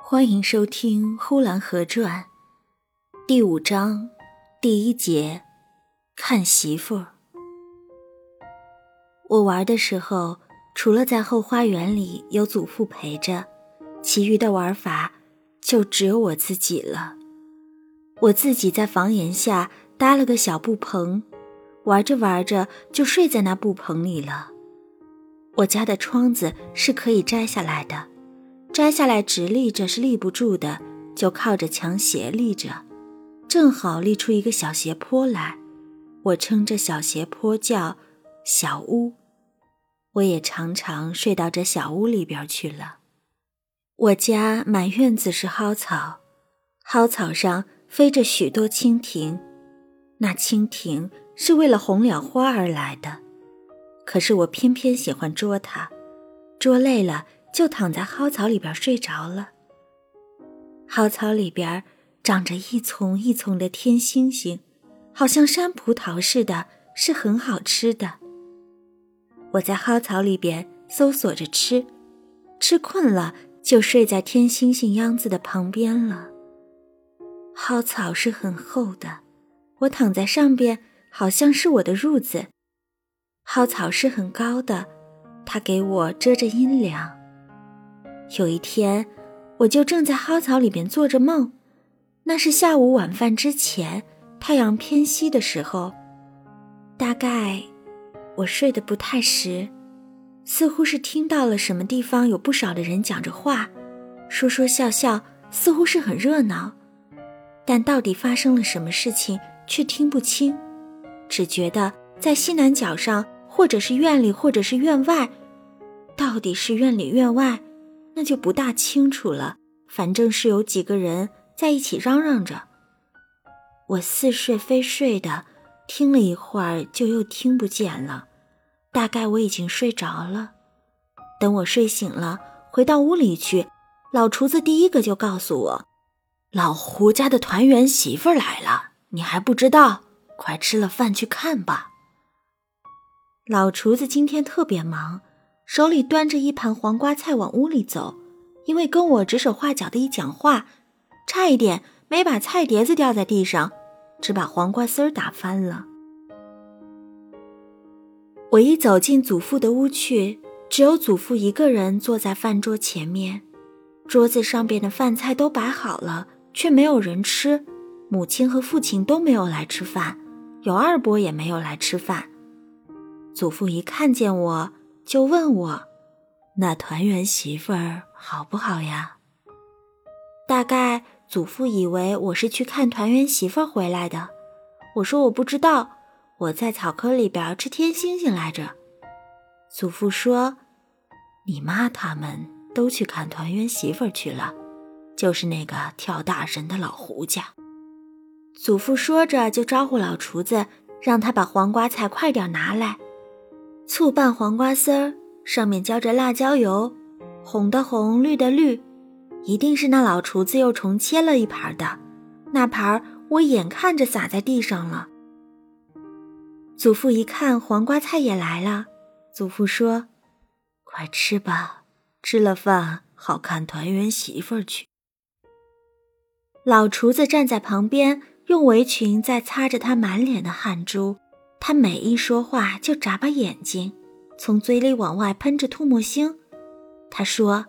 欢迎收听《呼兰河传》第五章第一节，看媳妇儿。我玩的时候，除了在后花园里有祖父陪着，其余的玩法就只有我自己了。我自己在房檐下搭了个小布棚，玩着玩着就睡在那布棚里了。我家的窗子是可以摘下来的，摘下来直立着是立不住的，就靠着墙斜立着，正好立出一个小斜坡来。我称这小斜坡叫小屋。我也常常睡到这小屋里边去了。我家满院子是蒿草，蒿草上飞着许多蜻蜓，那蜻蜓是为了红了花而来的。可是我偏偏喜欢捉它，捉累了就躺在蒿草里边睡着了。蒿草里边长着一丛一丛的天星星，好像山葡萄似的，是很好吃的。我在蒿草里边搜索着吃，吃困了就睡在天星星秧子的旁边了。蒿草是很厚的，我躺在上边，好像是我的褥子。蒿草是很高的，它给我遮着阴凉。有一天，我就正在蒿草里边做着梦，那是下午晚饭之前，太阳偏西的时候。大概我睡得不太实，似乎是听到了什么地方有不少的人讲着话，说说笑笑，似乎是很热闹。但到底发生了什么事情，却听不清，只觉得在西南角上。或者是院里，或者是院外，到底是院里院外，那就不大清楚了。反正是有几个人在一起嚷嚷着。我似睡非睡的听了一会儿，就又听不见了。大概我已经睡着了。等我睡醒了，回到屋里去，老厨子第一个就告诉我：“老胡家的团圆媳妇来了，你还不知道？快吃了饭去看吧。”老厨子今天特别忙，手里端着一盘黄瓜菜往屋里走，因为跟我指手画脚的一讲话，差一点没把菜碟子掉在地上，只把黄瓜丝儿打翻了。我一走进祖父的屋去，只有祖父一个人坐在饭桌前面，桌子上边的饭菜都摆好了，却没有人吃。母亲和父亲都没有来吃饭，有二伯也没有来吃饭。祖父一看见我就问我：“那团圆媳妇儿好不好呀？”大概祖父以为我是去看团圆媳妇儿回来的。我说我不知道，我在草窠里边吃天星星来着。祖父说：“你妈他们都去看团圆媳妇儿去了，就是那个跳大神的老胡家。”祖父说着就招呼老厨子，让他把黄瓜菜快点拿来。醋拌黄瓜丝儿，上面浇着辣椒油，红的红，绿的绿，一定是那老厨子又重切了一盘的。那盘我眼看着洒在地上了。祖父一看黄瓜菜也来了，祖父说：“快吃吧，吃了饭好看团圆媳妇儿去。”老厨子站在旁边，用围裙在擦着他满脸的汗珠。他每一说话就眨巴眼睛，从嘴里往外喷着唾沫星。他说：“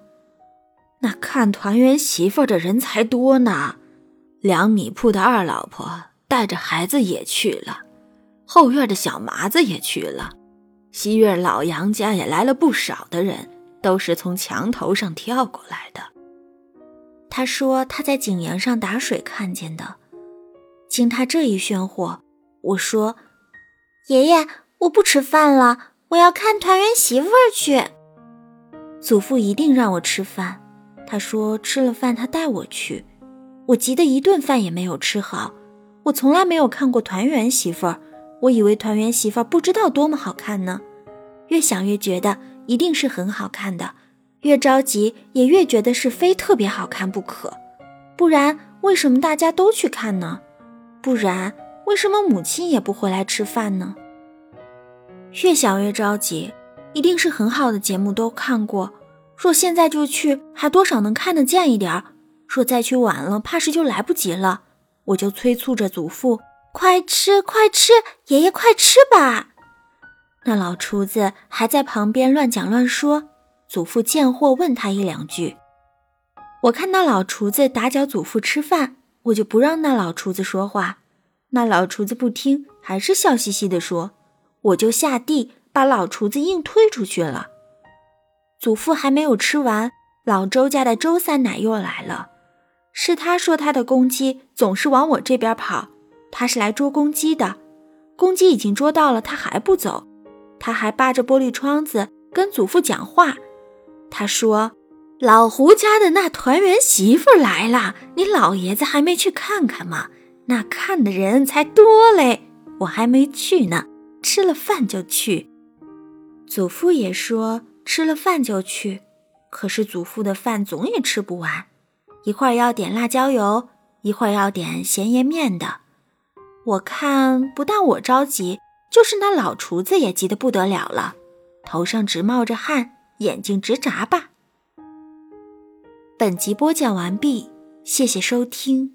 那看团圆媳妇的人才多呢，粮米铺的二老婆带着孩子也去了，后院的小麻子也去了，西院老杨家也来了不少的人，都是从墙头上跳过来的。”他说他在井沿上打水看见的。经他这一炫惑，我说。爷爷，我不吃饭了，我要看团圆媳妇儿去。祖父一定让我吃饭，他说吃了饭他带我去。我急得一顿饭也没有吃好。我从来没有看过团圆媳妇儿，我以为团圆媳妇儿不知道多么好看呢。越想越觉得一定是很好看的，越着急也越觉得是非特别好看不可。不然为什么大家都去看呢？不然。为什么母亲也不回来吃饭呢？越想越着急，一定是很好的节目都看过。若现在就去，还多少能看得见一点儿。若再去晚了，怕是就来不及了。我就催促着祖父：“快吃，快吃，爷爷快吃吧！”那老厨子还在旁边乱讲乱说。祖父见货，问他一两句。我看那老厨子打搅祖父吃饭，我就不让那老厨子说话。那老厨子不听，还是笑嘻嘻地说：“我就下地把老厨子硬推出去了。”祖父还没有吃完，老周家的周三奶又来了。是他说他的公鸡总是往我这边跑，他是来捉公鸡的。公鸡已经捉到了，他还不走，他还扒着玻璃窗子跟祖父讲话。他说：“老胡家的那团圆媳妇来了，你老爷子还没去看看吗？那看的人才多嘞，我还没去呢，吃了饭就去。”祖父也说：“吃了饭就去。”可是祖父的饭总也吃不完，一会儿要点辣椒油，一会儿要点咸盐面的。我看不但我着急，就是那老厨子也急得不得了了，头上直冒着汗。眼睛直眨巴。本集播讲完毕，谢谢收听。